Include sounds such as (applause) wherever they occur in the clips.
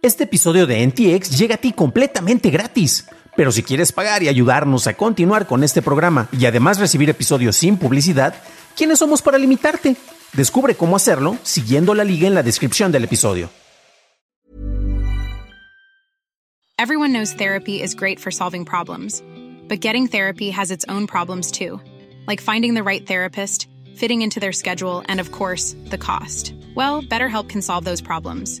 Este episodio de NTX llega a ti completamente gratis. Pero si quieres pagar y ayudarnos a continuar con este programa y además recibir episodios sin publicidad, ¿quiénes somos para limitarte? Descubre cómo hacerlo siguiendo la liga en la descripción del episodio. Everyone knows therapy is great for solving problems, but getting therapy has its own problems too, like finding the right therapist, fitting into their schedule, and of course, the cost. Well, BetterHelp can solve those problems.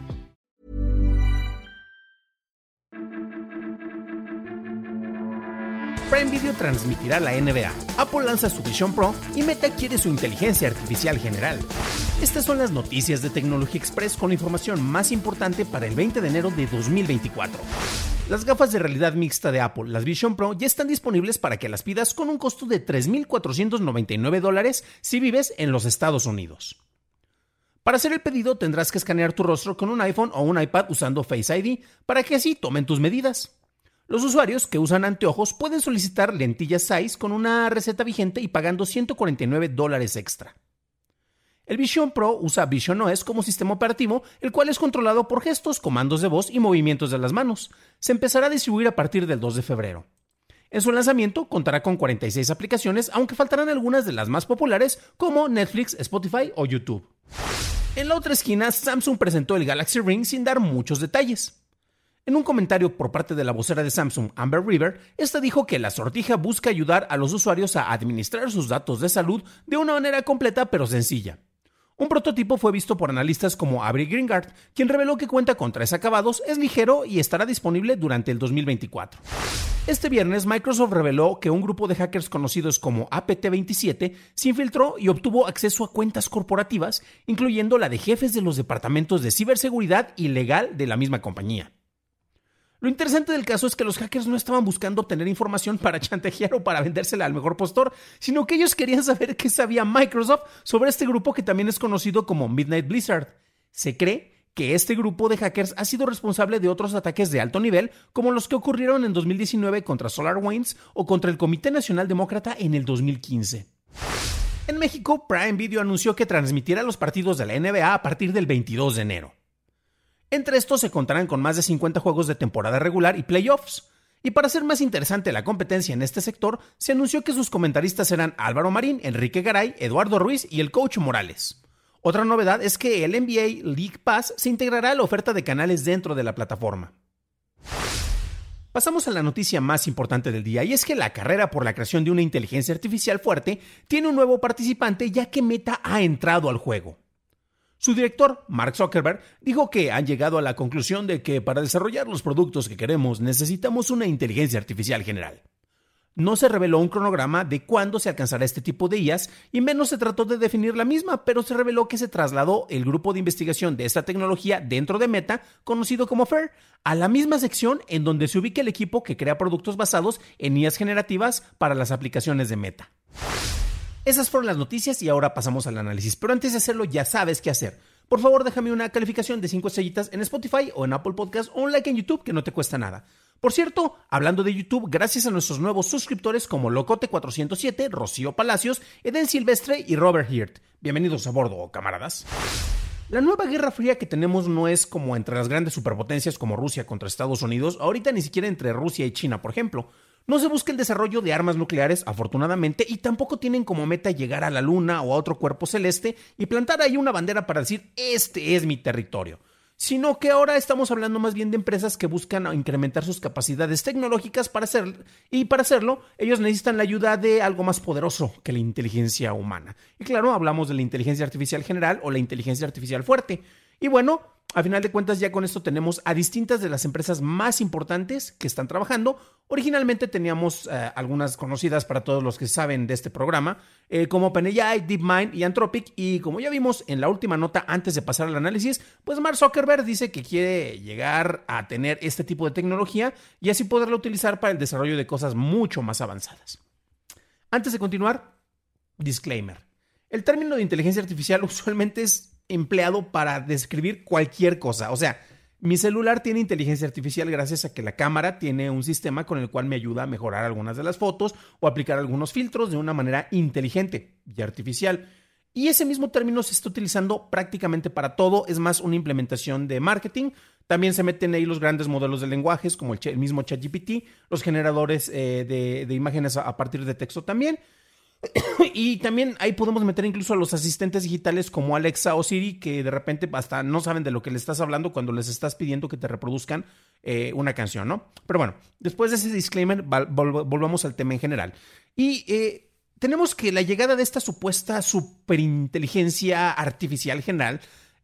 Prime Video transmitirá la NBA, Apple lanza su Vision Pro y Meta quiere su inteligencia artificial general. Estas son las noticias de Tecnología Express con la información más importante para el 20 de enero de 2024. Las gafas de realidad mixta de Apple, las Vision Pro, ya están disponibles para que las pidas con un costo de 3.499 dólares si vives en los Estados Unidos. Para hacer el pedido tendrás que escanear tu rostro con un iPhone o un iPad usando Face ID para que así tomen tus medidas. Los usuarios que usan anteojos pueden solicitar lentillas Size con una receta vigente y pagando 149 dólares extra. El Vision Pro usa Vision OS como sistema operativo, el cual es controlado por gestos, comandos de voz y movimientos de las manos. Se empezará a distribuir a partir del 2 de febrero. En su lanzamiento contará con 46 aplicaciones, aunque faltarán algunas de las más populares como Netflix, Spotify o YouTube. En la otra esquina, Samsung presentó el Galaxy Ring sin dar muchos detalles. En un comentario por parte de la vocera de Samsung, Amber River, esta dijo que la sortija busca ayudar a los usuarios a administrar sus datos de salud de una manera completa pero sencilla. Un prototipo fue visto por analistas como Avery Greengard, quien reveló que cuenta con tres acabados, es ligero y estará disponible durante el 2024. Este viernes, Microsoft reveló que un grupo de hackers conocidos como APT27 se infiltró y obtuvo acceso a cuentas corporativas, incluyendo la de jefes de los departamentos de ciberseguridad y legal de la misma compañía. Lo interesante del caso es que los hackers no estaban buscando obtener información para chantajear o para vendérsela al mejor postor, sino que ellos querían saber qué sabía Microsoft sobre este grupo que también es conocido como Midnight Blizzard. Se cree que este grupo de hackers ha sido responsable de otros ataques de alto nivel, como los que ocurrieron en 2019 contra SolarWinds o contra el Comité Nacional Demócrata en el 2015. En México, Prime Video anunció que transmitirá los partidos de la NBA a partir del 22 de enero. Entre estos se contarán con más de 50 juegos de temporada regular y playoffs. Y para hacer más interesante la competencia en este sector, se anunció que sus comentaristas serán Álvaro Marín, Enrique Garay, Eduardo Ruiz y el coach Morales. Otra novedad es que el NBA League Pass se integrará a la oferta de canales dentro de la plataforma. Pasamos a la noticia más importante del día y es que la carrera por la creación de una inteligencia artificial fuerte tiene un nuevo participante ya que Meta ha entrado al juego. Su director, Mark Zuckerberg, dijo que han llegado a la conclusión de que para desarrollar los productos que queremos necesitamos una inteligencia artificial general. No se reveló un cronograma de cuándo se alcanzará este tipo de IAS y menos se trató de definir la misma, pero se reveló que se trasladó el grupo de investigación de esta tecnología dentro de Meta, conocido como FAIR, a la misma sección en donde se ubica el equipo que crea productos basados en IAS generativas para las aplicaciones de Meta. Esas fueron las noticias y ahora pasamos al análisis. Pero antes de hacerlo, ya sabes qué hacer. Por favor, déjame una calificación de 5 estrellitas en Spotify o en Apple Podcast o un like en YouTube que no te cuesta nada. Por cierto, hablando de YouTube, gracias a nuestros nuevos suscriptores como Locote407, Rocío Palacios, Eden Silvestre y Robert Hirt. Bienvenidos a bordo, camaradas. La nueva guerra fría que tenemos no es como entre las grandes superpotencias como Rusia contra Estados Unidos, ahorita ni siquiera entre Rusia y China, por ejemplo. No se busca el desarrollo de armas nucleares, afortunadamente, y tampoco tienen como meta llegar a la Luna o a otro cuerpo celeste y plantar ahí una bandera para decir, este es mi territorio sino que ahora estamos hablando más bien de empresas que buscan incrementar sus capacidades tecnológicas para hacerlo, y para hacerlo ellos necesitan la ayuda de algo más poderoso que la inteligencia humana. Y claro, hablamos de la inteligencia artificial general o la inteligencia artificial fuerte. Y bueno, a final de cuentas, ya con esto tenemos a distintas de las empresas más importantes que están trabajando. Originalmente teníamos eh, algunas conocidas para todos los que saben de este programa, eh, como OpenAI, DeepMind y Anthropic. Y como ya vimos en la última nota antes de pasar al análisis, pues Mark Zuckerberg dice que quiere llegar a tener este tipo de tecnología y así poderla utilizar para el desarrollo de cosas mucho más avanzadas. Antes de continuar, disclaimer. El término de inteligencia artificial (laughs) usualmente es empleado para describir cualquier cosa. O sea, mi celular tiene inteligencia artificial gracias a que la cámara tiene un sistema con el cual me ayuda a mejorar algunas de las fotos o aplicar algunos filtros de una manera inteligente y artificial. Y ese mismo término se está utilizando prácticamente para todo, es más una implementación de marketing. También se meten ahí los grandes modelos de lenguajes como el, mismo ChatGPT, los generadores eh, de, imágenes a partir de texto también. (coughs) y también ahí podemos meter incluso a los asistentes digitales como Alexa o Siri, que de repente hasta no saben de lo que le estás hablando cuando les estás pidiendo que te reproduzcan eh, una canción, ¿no? Pero bueno, después de ese disclaimer, volvamos al tema en general. Y eh, tenemos que la llegada de esta supuesta superinteligencia artificial general,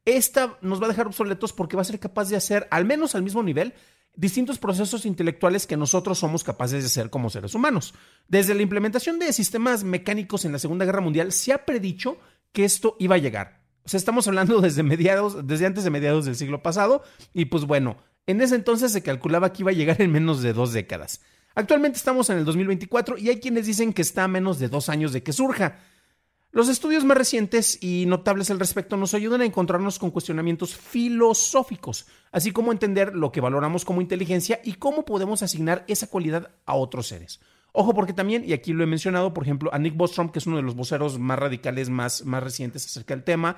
esta nos va a dejar obsoletos porque va a ser capaz de hacer, al menos al mismo nivel, distintos procesos intelectuales que nosotros somos capaces de hacer como seres humanos. Desde la implementación de sistemas mecánicos en la Segunda Guerra Mundial se ha predicho que esto iba a llegar. O sea, estamos hablando (laughs) desde mediados, desde antes de mediados del siglo pasado, y pues bueno, en ese entonces se calculaba que iba a llegar en menos de dos décadas. Actualmente estamos en el 2024 y hay quienes dicen que está a menos de dos años de que surja. Los estudios más recientes y notables al respecto nos ayudan a encontrarnos con cuestionamientos filosóficos, así como entender lo que valoramos como inteligencia y cómo podemos asignar esa cualidad a otros seres. Ojo porque también, y aquí lo he mencionado, por ejemplo, a Nick Bostrom, que es uno de los voceros más radicales, más, más recientes acerca del tema,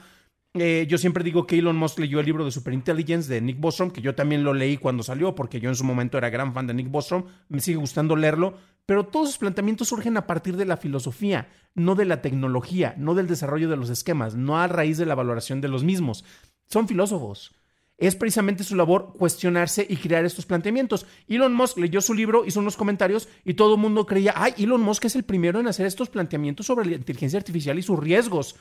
eh, yo siempre digo que Elon Musk leyó el libro de Superintelligence de Nick Bostrom, que yo también lo leí cuando salió, porque yo en su momento era gran fan de Nick Bostrom, me sigue gustando leerlo, pero todos sus planteamientos surgen a partir de la filosofía, no de la tecnología, no del desarrollo de los esquemas, no a raíz de la valoración de los mismos. Son filósofos. Es precisamente su labor cuestionarse y crear estos planteamientos. Elon Musk leyó su libro, hizo unos comentarios y todo el mundo creía, ay, Elon Musk es el primero en hacer estos planteamientos sobre la inteligencia artificial y sus riesgos.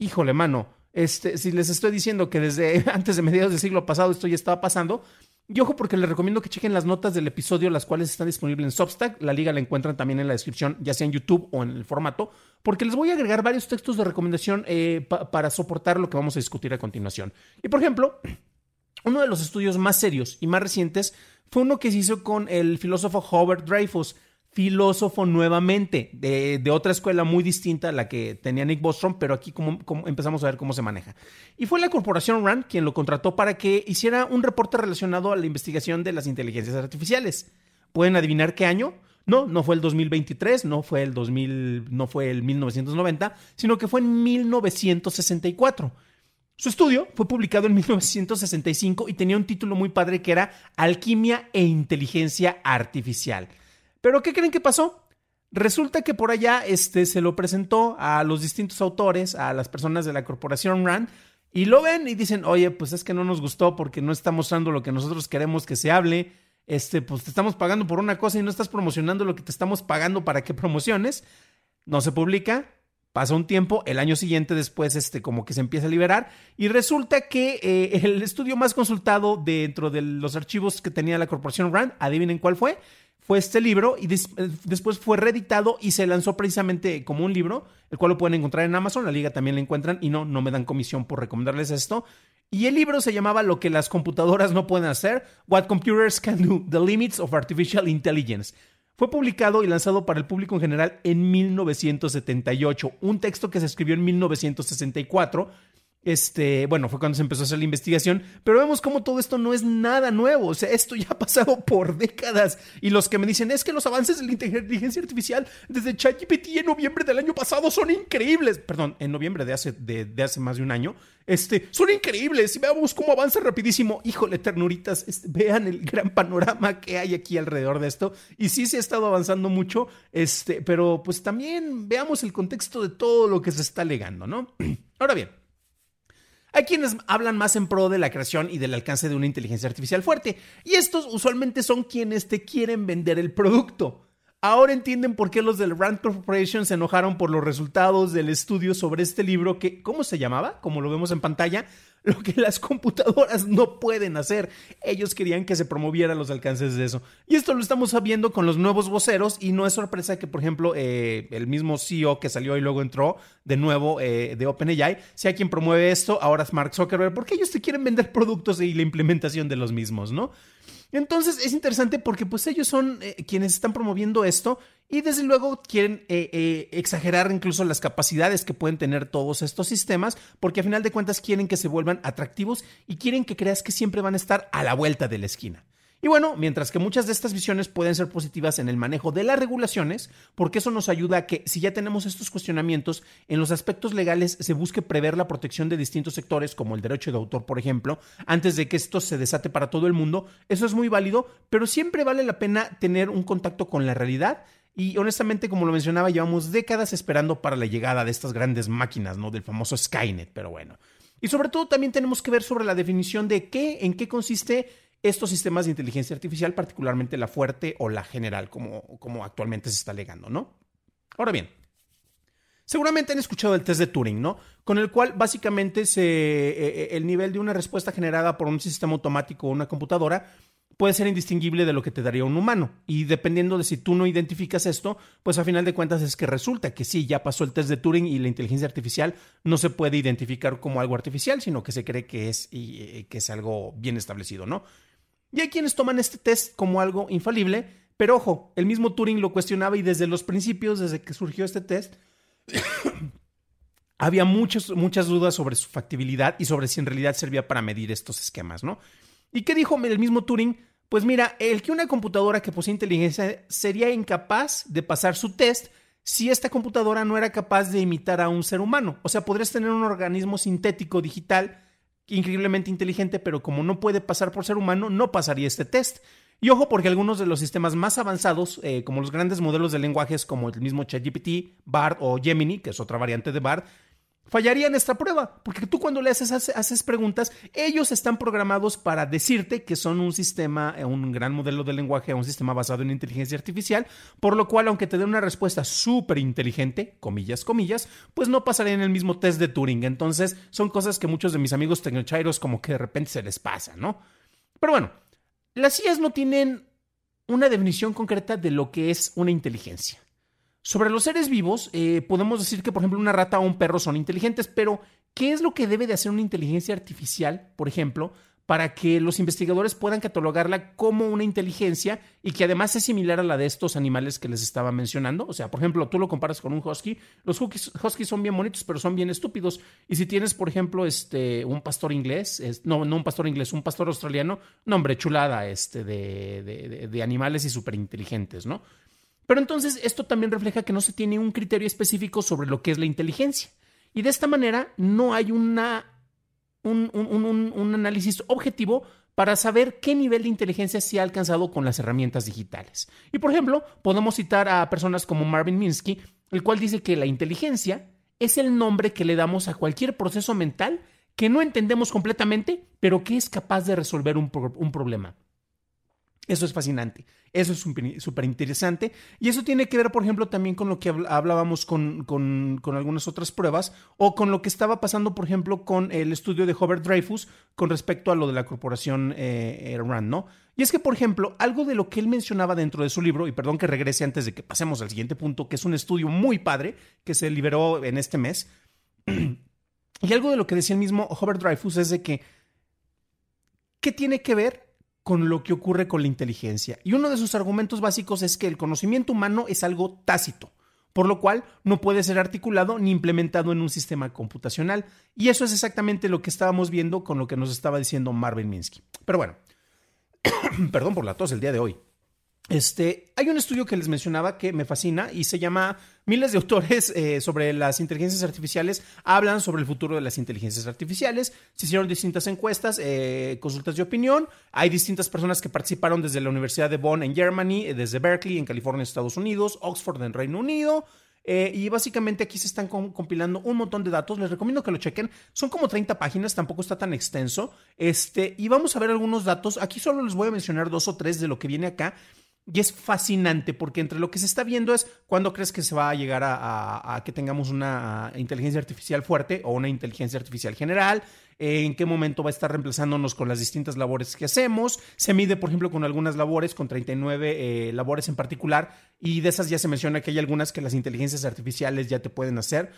Híjole, mano, este, si les estoy diciendo que desde (laughs) antes de mediados del siglo pasado esto ya estaba pasando, y ojo porque les recomiendo que chequen las notas del episodio, las cuales están disponibles en Substack. La liga la encuentran también en la descripción, ya sea en YouTube o en el formato, porque les voy a agregar varios textos de recomendación eh, para soportar lo que vamos a discutir a continuación. Y por ejemplo, (clears throat) uno de los estudios más serios y más recientes fue uno que se hizo con el filósofo Howard Dreyfus filósofo nuevamente, de, otra escuela muy distinta a la que tenía Nick Bostrom, pero aquí como, empezamos a ver cómo se maneja. Y fue la corporación RAND quien lo contrató para que hiciera un reporte relacionado a la investigación de las inteligencias artificiales. ¿Pueden adivinar qué año? No, no fue el 2023, no fue el 2000, no fue el 1990, sino que fue en 1964. Su estudio fue publicado en 1965 y tenía un título muy padre que era Alquimia e Inteligencia Artificial. Pero ¿qué creen que pasó? Resulta que por allá este, se lo presentó a los distintos autores, a las personas de la corporación RAND, y lo ven y dicen, oye, pues es que no nos gustó porque no está mostrando lo que nosotros queremos que se hable, este, pues te estamos pagando por una cosa y no estás promocionando lo que te estamos pagando para que promociones. No se publica, pasa un tiempo, el año siguiente después este, como que se empieza a liberar y resulta que eh, el estudio más consultado dentro de los archivos que tenía la corporación RAND, adivinen cuál fue, fue este libro y eh, después fue reeditado y se lanzó precisamente como un libro, el cual lo pueden encontrar en Amazon, la liga también lo encuentran y no, no me dan comisión por recomendarles esto. Y el libro se llamaba Lo que las computadoras no pueden hacer, What Computers Can Do, The Limits of Artificial Intelligence. Fue publicado y lanzado para el público en general en 1978, un texto que se escribió en 1964 este, bueno, fue cuando se empezó a hacer la investigación, pero vemos cómo todo esto no es nada nuevo, o sea, esto ya ha pasado por décadas y los que me dicen es que los avances de la inteligencia artificial desde ChatGPT en noviembre del año pasado son increíbles, perdón, en noviembre de hace, de, hace más de un año, este, son increíbles y veamos cómo avanza rapidísimo, híjole, ternuritas, este, vean el gran panorama que hay aquí alrededor de esto y sí se ha estado avanzando mucho, este, pero pues también veamos el contexto de todo lo que se está alegando, ¿no? (clears throat) Ahora bien, hay quienes hablan más en pro de la creación y del alcance de una inteligencia artificial fuerte, y estos usualmente son quienes te quieren vender el producto. Ahora entienden por qué los del Rand Corporation se enojaron por los resultados del estudio sobre este libro que, ¿cómo se llamaba? Como lo vemos en pantalla, (laughs) lo que las computadoras no pueden hacer. Ellos querían que se promovieran los alcances de eso. Y esto lo estamos viendo con los nuevos voceros y no es sorpresa que, por ejemplo, eh, el mismo CEO que salió y luego entró de nuevo eh, de OpenAI sea quien promueve esto, ahora es Mark Zuckerberg, porque ellos te quieren vender (laughs) productos y la implementación de los mismos, ¿no? Entonces es interesante porque pues ellos son eh, quienes están promoviendo esto y desde luego quieren eh, eh, exagerar incluso las capacidades que pueden tener todos estos sistemas porque a final de cuentas quieren que se vuelvan atractivos y quieren que creas que siempre van a estar a la vuelta de la esquina. Y bueno, mientras que muchas de estas visiones pueden ser positivas en el manejo de las regulaciones, porque eso nos ayuda a que si ya tenemos estos cuestionamientos, en los aspectos legales se busque prever la protección de distintos sectores, como el derecho de autor, por ejemplo, antes de que esto se desate para todo el mundo, eso es muy válido, pero siempre vale la pena tener un contacto con la realidad. Y honestamente, como lo mencionaba, llevamos décadas esperando para la llegada de estas grandes máquinas, ¿no? Del famoso Skynet, pero bueno. Y sobre todo también tenemos que ver sobre la definición de qué, en qué consiste estos sistemas de inteligencia artificial, particularmente la fuerte o la general, como, como actualmente se está alegando, ¿no? Ahora bien, seguramente han escuchado el test de Turing, ¿no? Con el cual básicamente se, eh, eh, el nivel de una respuesta generada por un sistema automático o una computadora puede ser indistinguible de lo que te daría un humano. Y dependiendo de si tú no identificas esto, pues a final de cuentas es que resulta que sí, ya pasó el test de Turing y la inteligencia artificial no se puede identificar como algo artificial, sino que se cree que es, y, eh, que es algo bien establecido, ¿no? Y hay quienes toman este test como algo infalible, pero ojo, el mismo Turing lo cuestionaba y desde los principios, desde que surgió este test, (coughs) había muchas, muchas dudas sobre su factibilidad y sobre si en realidad servía para medir estos esquemas, ¿no? ¿Y qué dijo el mismo Turing? Pues mira, el que una computadora que posee inteligencia sería incapaz de pasar su test si esta computadora no era capaz de imitar a un ser humano. O sea, podrías tener un organismo sintético digital increíblemente inteligente, pero como no puede pasar por ser humano, no pasaría este test. Y ojo, porque algunos de los sistemas más avanzados, eh, como los grandes modelos de lenguajes como el mismo ChatGPT, BART o Gemini, que es otra variante de BART, fallarían esta prueba, porque tú cuando le haces, haces, preguntas, ellos están programados para decirte que son un sistema, eh, un gran modelo de lenguaje, un sistema basado en inteligencia artificial, por lo cual, aunque te den una respuesta súper inteligente, comillas, comillas, pues no pasarían el mismo test de Turing. Entonces, son cosas que muchos de mis amigos tecnochairos como que de repente se les pasa, ¿no? Pero bueno, las IAs no tienen una definición concreta de lo que es una inteligencia. Sobre los seres vivos, eh, podemos decir que, por ejemplo, una rata o un perro son inteligentes, pero ¿qué es lo que debe de hacer una inteligencia artificial, por ejemplo, para que los investigadores puedan catalogarla como una inteligencia y que además es similar a la de estos animales que les estaba mencionando? O sea, por ejemplo, tú lo comparas con un husky, los huskies, son bien bonitos, pero son bien estúpidos. Y si tienes, por ejemplo, este, un pastor inglés, no, no un pastor inglés, un pastor australiano, no, hombre, chulada este, de, de, de animales y súper inteligentes, ¿no? Pero entonces esto también refleja que no se tiene un criterio específico sobre lo que es la inteligencia. Y de esta manera no hay una, un, un, análisis objetivo para saber qué nivel de inteligencia se ha alcanzado con las herramientas digitales. Y por ejemplo, podemos citar a personas como Marvin Minsky, el cual dice que la inteligencia es el nombre que le damos a cualquier proceso mental que no entendemos completamente, pero que es capaz de resolver un, un problema. Eso es fascinante, eso es súper interesante y eso tiene que ver, por ejemplo, también con lo que hablábamos con, algunas otras pruebas o con lo que estaba pasando, por ejemplo, con el estudio de Hobart Dreyfus con respecto a lo de la corporación eh, RAND, ¿no? Y es que, por ejemplo, algo de lo que él mencionaba dentro de su libro, y perdón que regrese antes de que pasemos al siguiente punto, que es un estudio muy padre que se liberó en este mes, (clears throat) y algo de lo que decía el mismo Hobart Dreyfus es de que, ¿qué tiene que ver con lo que ocurre con la inteligencia. Y uno de sus argumentos básicos es que el conocimiento humano es algo tácito, por lo cual no puede ser articulado ni implementado en un sistema computacional. Y eso es exactamente lo que estábamos viendo con lo que nos estaba diciendo Marvin Minsky. Pero bueno, (coughs) perdón por la tos el día de hoy. Este, hay un estudio que les mencionaba que me fascina y se llama Miles de autores eh, sobre las inteligencias artificiales hablan sobre el futuro de las inteligencias artificiales. Se hicieron distintas encuestas, eh, consultas de opinión. Hay distintas personas que participaron desde la Universidad de Bonn en Germany, eh, desde Berkeley en California, Estados Unidos, Oxford en Reino Unido. y básicamente aquí se están compilando un montón de datos. Les recomiendo que lo chequen. Son como 30 páginas, tampoco está tan extenso. Este, y vamos a ver algunos datos. Aquí solo les voy a mencionar dos o tres de lo que viene acá. Y es fascinante porque entre lo que se está viendo es cuándo crees que se va a llegar a, que tengamos una inteligencia artificial fuerte o una inteligencia artificial general. En qué momento va a estar reemplazándonos con las distintas labores que hacemos. Se mide, por ejemplo, con algunas labores, con 39 eh, labores en particular, y de esas ya se menciona que hay algunas que las inteligencias artificiales ya te pueden hacer.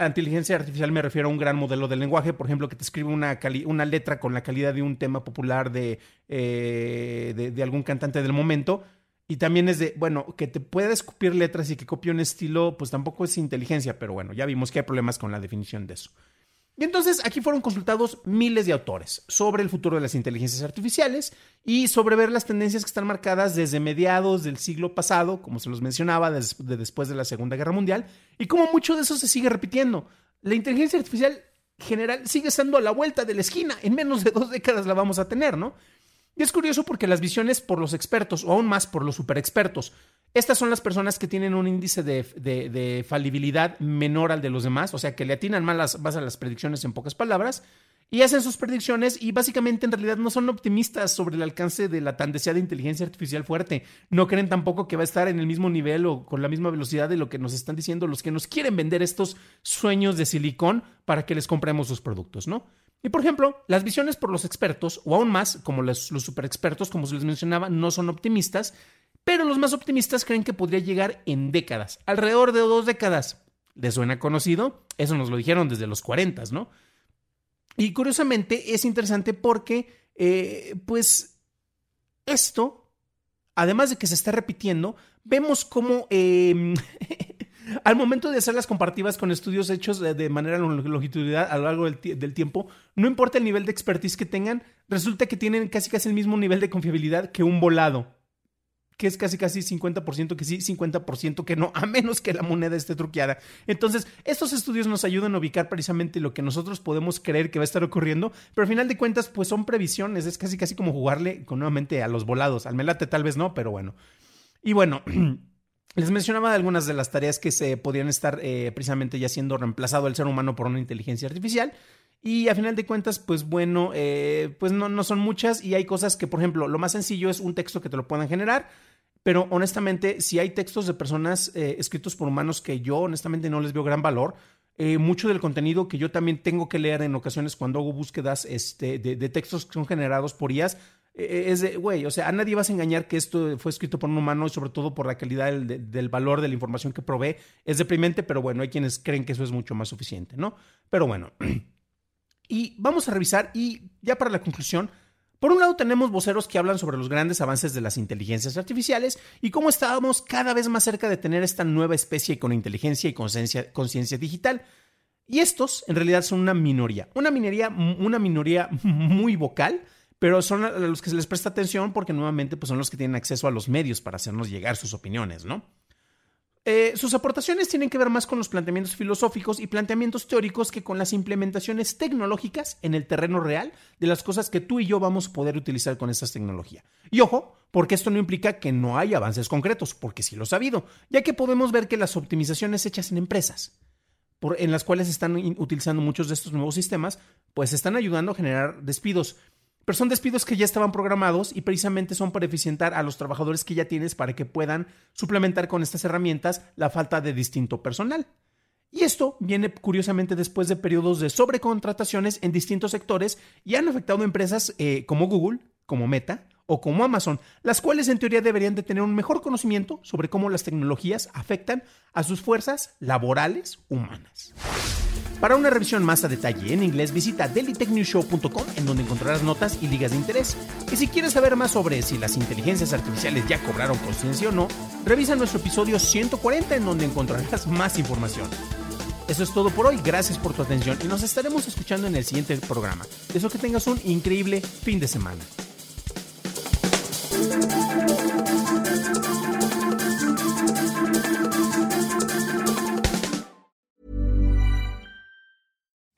Inteligencia artificial me refiero a un gran modelo de lenguaje, por ejemplo, que te escribe una, letra con la calidad de un tema popular de, eh, de, de algún cantante del momento y también es de, bueno, que te pueda escupir letras y que copie un estilo, pues tampoco es inteligencia, pero bueno, ya vimos que hay problemas con la definición de eso. Y entonces aquí fueron consultados miles de autores sobre el futuro de las inteligencias artificiales y sobre ver las tendencias que están marcadas desde mediados del siglo pasado, como se los mencionaba, desde después de la Segunda Guerra Mundial, y cómo mucho de eso se sigue repitiendo. La inteligencia artificial general sigue estando a la vuelta de la esquina, en menos de dos décadas la vamos a tener, ¿no? Y es curioso porque las visiones por los expertos, o aún más por los superexpertos, estas son las personas que tienen un índice de, falibilidad menor al de los demás, o sea, que le atinan más, a las predicciones en pocas palabras, y hacen sus predicciones y básicamente en realidad no son optimistas sobre el alcance de la tan deseada inteligencia artificial fuerte. No creen tampoco que va a estar en el mismo nivel o con la misma velocidad de lo que nos están diciendo los que nos quieren vender estos sueños de silicón para que les compremos sus productos, ¿no? Y por ejemplo, las visiones por los expertos, o aún más, como los, los super expertos, como se les mencionaba, no son optimistas, pero los más optimistas creen que podría llegar en décadas, alrededor de dos décadas. ¿Les suena conocido? Eso nos lo dijeron desde los 40, ¿no? Y curiosamente es interesante porque, eh, pues, esto, además de que se está repitiendo, vemos cómo em, (laughs) Al momento de hacer las comparativas con estudios hechos de, manera longitudinal a lo largo del, tiempo, no importa el nivel de expertise que tengan, resulta que tienen casi casi el mismo nivel de confiabilidad que un volado, que es casi casi 50% que sí, 50% que no, a menos que la moneda esté truqueada. Entonces, estos estudios nos ayudan a ubicar precisamente lo que nosotros podemos creer que va a estar ocurriendo, pero al final de cuentas, pues son previsiones, es casi casi como jugarle con, nuevamente a los volados, al melate tal vez no, pero bueno. Y bueno, (clears throat) Les mencionaba algunas de las tareas que se podrían estar eh, precisamente ya siendo reemplazado el ser humano por una inteligencia artificial. Y a final de cuentas, pues bueno, eh, pues no, no son muchas y hay cosas que, por ejemplo, lo más sencillo es un texto que te lo puedan generar. Pero honestamente, si hay textos de personas eh, escritos por humanos que yo honestamente no les veo gran valor, mucho del contenido que yo también tengo que leer en ocasiones cuando hago búsquedas este, de, de, textos que son generados por IAS, es de, güey, o sea, a nadie vas a engañar que esto fue escrito por un humano y sobre todo por la calidad del, valor de la información que provee. Es deprimente, pero bueno, hay quienes creen que eso es mucho más suficiente, ¿no? Pero bueno, (clears throat) y vamos a revisar y ya para la conclusión, por un lado tenemos voceros que hablan sobre los grandes avances de las inteligencias artificiales y cómo estábamos cada vez más cerca de tener esta nueva especie con inteligencia y conciencia digital. Y estos en realidad son una minoría, una minoría, una minoría (laughs) muy vocal, pero son a los que se les presta atención porque nuevamente pues, son los que tienen acceso a los medios para hacernos llegar sus opiniones, ¿no? Eh, sus aportaciones tienen que ver más con los planteamientos filosóficos y planteamientos teóricos que con las implementaciones tecnológicas en el terreno real de las cosas que tú y yo vamos a poder utilizar con esta tecnología. Y ojo, porque esto no implica que no hay avances concretos, porque sí lo ha habido, ya que podemos ver que las optimizaciones hechas en empresas, en las cuales están utilizando muchos de estos nuevos sistemas, pues están ayudando a generar despidos pero son despidos que ya estaban programados y precisamente son para eficientar a los trabajadores que ya tienes para que puedan suplementar con estas herramientas la falta de distinto personal. Y esto viene curiosamente después de periodos de sobrecontrataciones en distintos sectores y han afectado a empresas eh, como Google, como Meta o como Amazon, las cuales en teoría deberían de tener un mejor conocimiento sobre cómo las tecnologías afectan a sus fuerzas laborales humanas. Para una revisión más a detalle en inglés, visita dailytechnewshow.com en donde encontrarás notas y ligas de interés. Y si quieres saber más sobre si las inteligencias artificiales ya cobraron conciencia o no, revisa nuestro episodio 140 en donde encontrarás más información. Eso es todo por hoy, gracias por tu atención y nos estaremos escuchando en el siguiente programa. Deseo que tengas un increíble fin de semana.